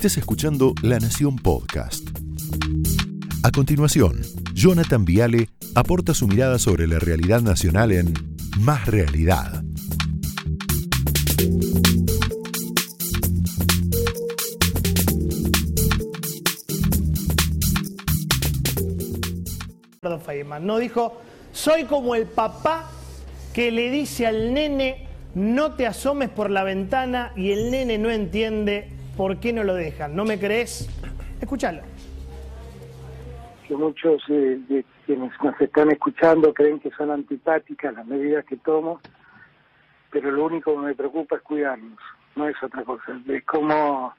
Estés escuchando La Nación Podcast. A continuación, Jonathan Viale aporta su mirada sobre la realidad nacional en Más Realidad. No dijo, soy como el papá que le dice al nene, no te asomes por la ventana y el nene no entiende por qué no lo dejan. ¿No me crees? Escúchalo. Que muchos eh, de quienes nos están escuchando creen que son antipáticas las medidas que tomo, pero lo único que me preocupa es cuidarnos, no es otra cosa. Es como,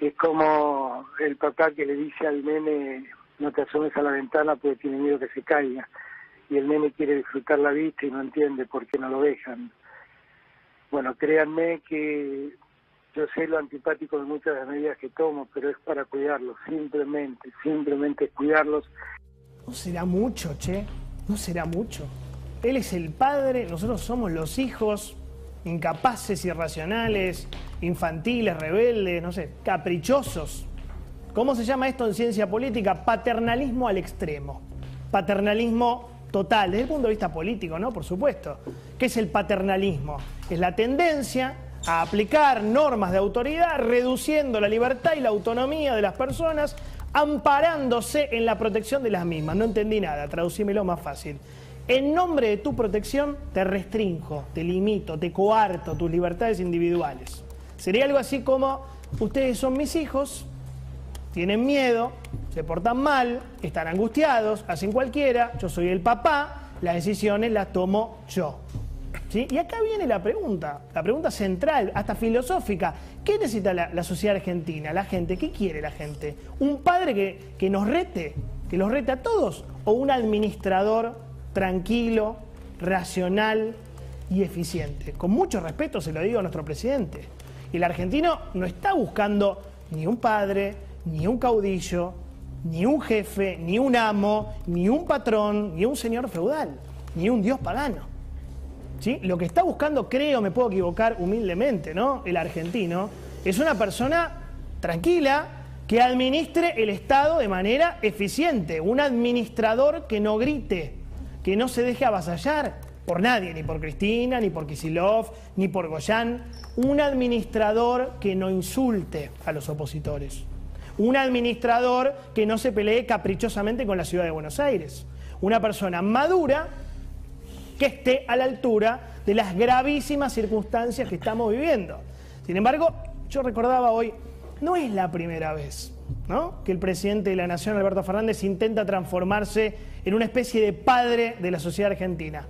es como el papá que le dice al nene, no te asomes a la ventana porque tiene miedo que se caiga. Y el nene quiere disfrutar la vista y no entiende por qué no lo dejan. Bueno, créanme que yo sé lo antipático de muchas de las medidas que tomo, pero es para cuidarlos, simplemente, simplemente cuidarlos. No será mucho, che, no será mucho. Él es el padre, nosotros somos los hijos, incapaces, irracionales, infantiles, rebeldes, no sé, caprichosos. ¿Cómo se llama esto en ciencia política? Paternalismo al extremo. Paternalismo total, desde el punto de vista político, ¿no? Por supuesto. ¿Qué es el paternalismo? Es la tendencia a aplicar normas de autoridad, reduciendo la libertad y la autonomía de las personas, amparándose en la protección de las mismas. No entendí nada, traducímelo más fácil. En nombre de tu protección te restringo, te limito, te coarto tus libertades individuales. Sería algo así como, ustedes son mis hijos, tienen miedo, se portan mal, están angustiados, hacen cualquiera, yo soy el papá, las decisiones las tomo yo. Y acá viene la pregunta, la pregunta central, hasta filosófica. ¿Qué necesita la, sociedad argentina, la gente? ¿Qué quiere la gente? ¿Un padre que, que nos rete, que los rete a todos? ¿O un administrador tranquilo, racional y eficiente? Con mucho respeto se lo digo a nuestro presidente. El argentino no está buscando ni un padre, ni un caudillo, ni un jefe, ni un amo, ni un patrón, ni un señor feudal, ni un dios pagano. Lo que está buscando, creo, me puedo equivocar humildemente, ¿no? El argentino es una persona tranquila que administre el Estado de manera eficiente, un administrador que no grite, que no se deje avasallar por nadie, ni por Cristina, ni por Kisilov, ni por Goyán, un administrador que no insulte a los opositores. Un administrador que no se pelee caprichosamente con la ciudad de Buenos Aires, una persona madura que esté a la altura de las gravísimas circunstancias que estamos viviendo. Sin embargo, yo recordaba hoy, no es la primera vez ¿no? que el presidente de la Nación, Alberto Fernández, intenta transformarse en una especie de padre de la sociedad argentina.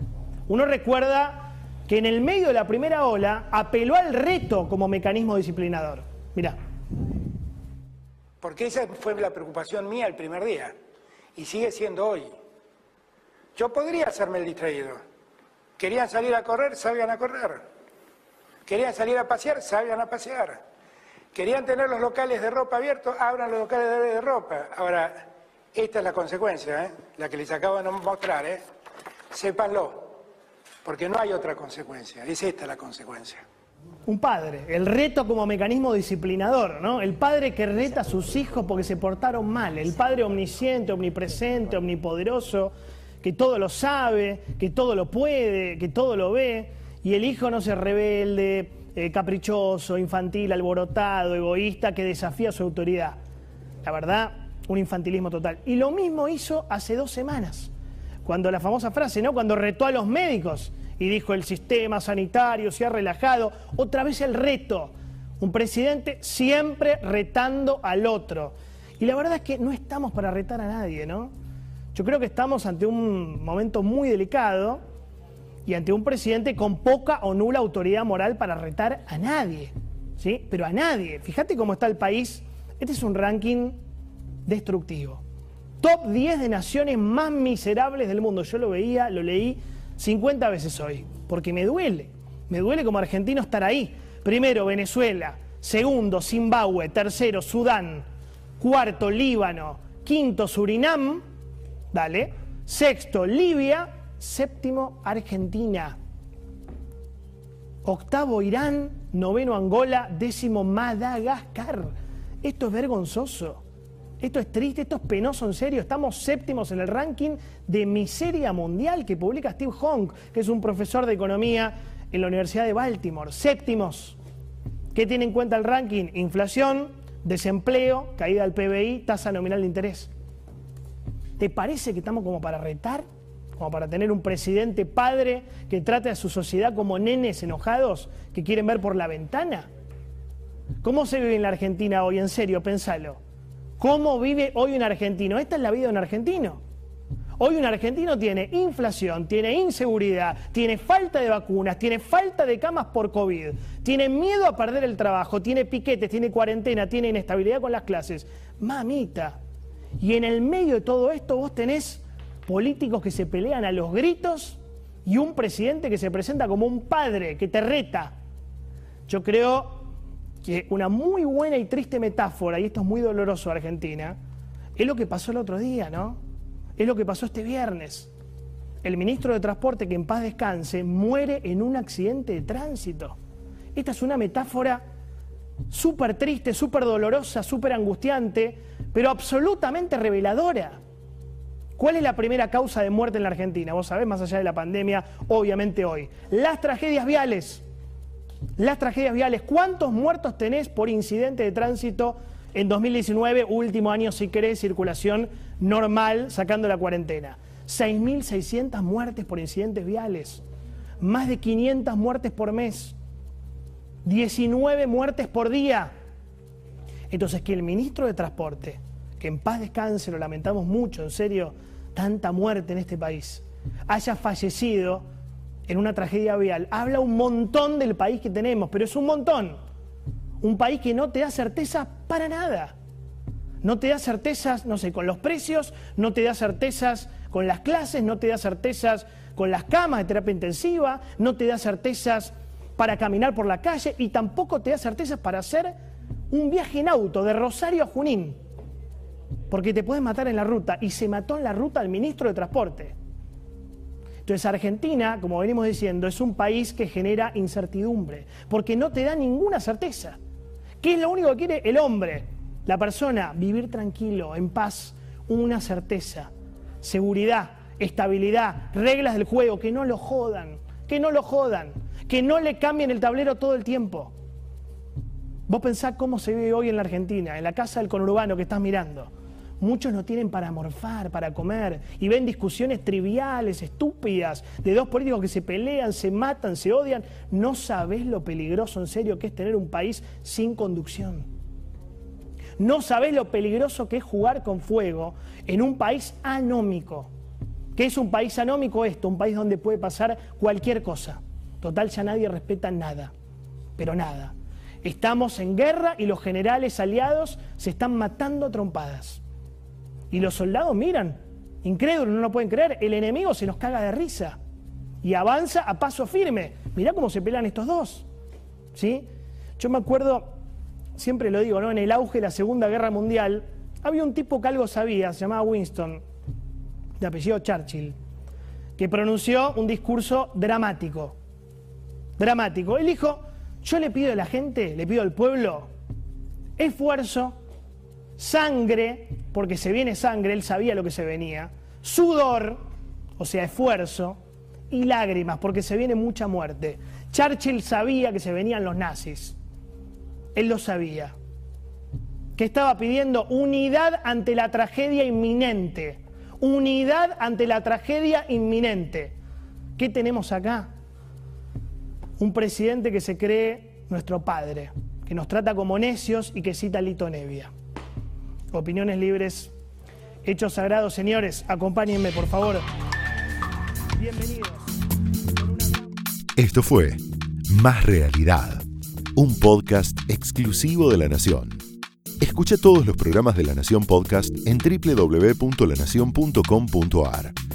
Uno recuerda que en el medio de la primera ola apeló al reto como mecanismo disciplinador. Mirá porque esa fue la preocupación mía el primer día y sigue siendo hoy. Yo podría hacerme el distraído. Querían salir a correr, salgan a correr. Querían salir a pasear, salgan a pasear. Querían tener los locales de ropa abiertos, abran los locales de ropa. Ahora, esta es la consecuencia, ¿eh? la que les acabo de mostrar. ¿eh? Sépanlo, porque no hay otra consecuencia, es esta la consecuencia un padre, el reto como mecanismo disciplinador, ¿no? El padre que reta a sus hijos porque se portaron mal, el padre omnisciente, omnipresente, omnipoderoso, que todo lo sabe, que todo lo puede, que todo lo ve, y el hijo no se rebelde, eh, caprichoso, infantil, alborotado, egoísta, que desafía su autoridad. La verdad, un infantilismo total. Y lo mismo hizo hace dos semanas, cuando la famosa frase, ¿no? Cuando retó a los médicos y dijo el sistema sanitario se ha relajado. Otra vez el reto. Un presidente siempre retando al otro. Y la verdad es que no estamos para retar a nadie, ¿no? Yo creo que estamos ante un momento muy delicado y ante un presidente con poca o nula autoridad moral para retar a nadie, ¿sí? Pero a nadie. Fíjate cómo está el país. Este es un ranking destructivo. Top 10 de naciones más miserables del mundo. Yo lo veía, lo leí 50 veces hoy, porque me duele, me duele como argentino estar ahí. Primero Venezuela, segundo Zimbabue, tercero Sudán, cuarto Líbano, quinto Surinam, dale, sexto Libia, séptimo Argentina. octavo Irán, noveno Angola, décimo Madagascar. Esto es vergonzoso. Esto es triste, esto es penoso en serio. Estamos séptimos en el ranking de miseria mundial que publica Steve Hong, que es un profesor de economía en la Universidad de Baltimore. Séptimos. ¿Qué tiene en cuenta el ranking? Inflación, desempleo, caída del PBI, tasa nominal de interés. ¿Te parece que estamos como para retar? Como para tener un presidente padre que trate a su sociedad como nenes enojados que quieren ver por la ventana? ¿Cómo se vive en la Argentina hoy? En serio, pensalo. ¿Cómo vive hoy un argentino? Esta es la vida de un argentino. Hoy un argentino tiene inflación, tiene inseguridad, tiene falta de vacunas, tiene falta de camas por COVID, tiene miedo a perder el trabajo, tiene piquetes, tiene cuarentena, tiene inestabilidad con las clases. Mamita. Y en el medio de todo esto vos tenés políticos que se pelean a los gritos y un presidente que se presenta como un padre que te reta. Yo creo que una muy buena y triste metáfora, y esto es muy doloroso Argentina, es lo que pasó el otro día, ¿no? Es lo que pasó este viernes. El ministro de Transporte, que en paz descanse, muere en un accidente de tránsito. Esta es una metáfora súper triste, súper dolorosa, súper angustiante, pero absolutamente reveladora. ¿Cuál es la primera causa de muerte en la Argentina? Vos sabés, más allá de la pandemia, obviamente hoy. Las tragedias viales. Las tragedias viales. ¿Cuántos muertos tenés por incidente de tránsito en 2019, último año, si querés, circulación normal, sacando la cuarentena. 6.600 muertes por incidentes viales, más de 500 muertes por mes, 19 muertes por día. Entonces, que el ministro de Transporte, que en paz descanse, lo lamentamos mucho, en serio, tanta muerte en este país, haya fallecido en una tragedia vial, habla un montón del país que tenemos, pero es un montón. Un país que no te da certeza para nada. No te da certezas, no sé, con los precios, no te da certezas con las clases, no te da certezas con las camas de terapia intensiva, no te da certezas para caminar por la calle y tampoco te da certezas para hacer un viaje en auto de Rosario a Junín. Porque te pueden matar en la ruta. Y se mató en la ruta al ministro de Transporte. Entonces Argentina, como venimos diciendo, es un país que genera incertidumbre, porque no te da ninguna certeza. ¿Qué es lo único que quiere el hombre? La persona, vivir tranquilo, en paz, una certeza, seguridad, estabilidad, reglas del juego, que no lo jodan, que no lo jodan, que no le cambien el tablero todo el tiempo. Vos pensás cómo se vive hoy en la Argentina, en la casa del conurbano que estás mirando. Muchos no tienen para morfar, para comer, y ven discusiones triviales, estúpidas, de dos políticos que se pelean, se matan, se odian. No sabés lo peligroso en serio que es tener un país sin conducción. No sabés lo peligroso que es jugar con fuego en un país anómico. ¿Qué es un país anómico esto? Un país donde puede pasar cualquier cosa. Total, ya nadie respeta nada, pero nada. Estamos en guerra y los generales aliados se están matando a trompadas. Y los soldados miran, incrédulos, no lo pueden creer, el enemigo se nos caga de risa y avanza a paso firme. Mirá cómo se pelean estos dos. ¿Sí? Yo me acuerdo, siempre lo digo, ¿no? En el auge de la Segunda Guerra Mundial, había un tipo que algo sabía, se llamaba Winston, de apellido Churchill, que pronunció un discurso dramático. Dramático. Él dijo, yo le pido a la gente, le pido al pueblo, esfuerzo, sangre, porque se viene sangre, él sabía lo que se venía, sudor, o sea, esfuerzo, y lágrimas, porque se viene mucha muerte. Churchill sabía que se venían los nazis, él lo sabía, que estaba pidiendo unidad ante la tragedia inminente, unidad ante la tragedia inminente. ¿Qué tenemos acá? Un presidente que se cree nuestro padre, que nos trata como necios y que cita Lito Nevia opiniones libres, hechos sagrados. Señores, acompáñenme, por favor. Bienvenidos. Esto fue Más Realidad, un podcast exclusivo de La Nación. Escucha todos los programas de La Nación Podcast en www.lanacion.com.ar.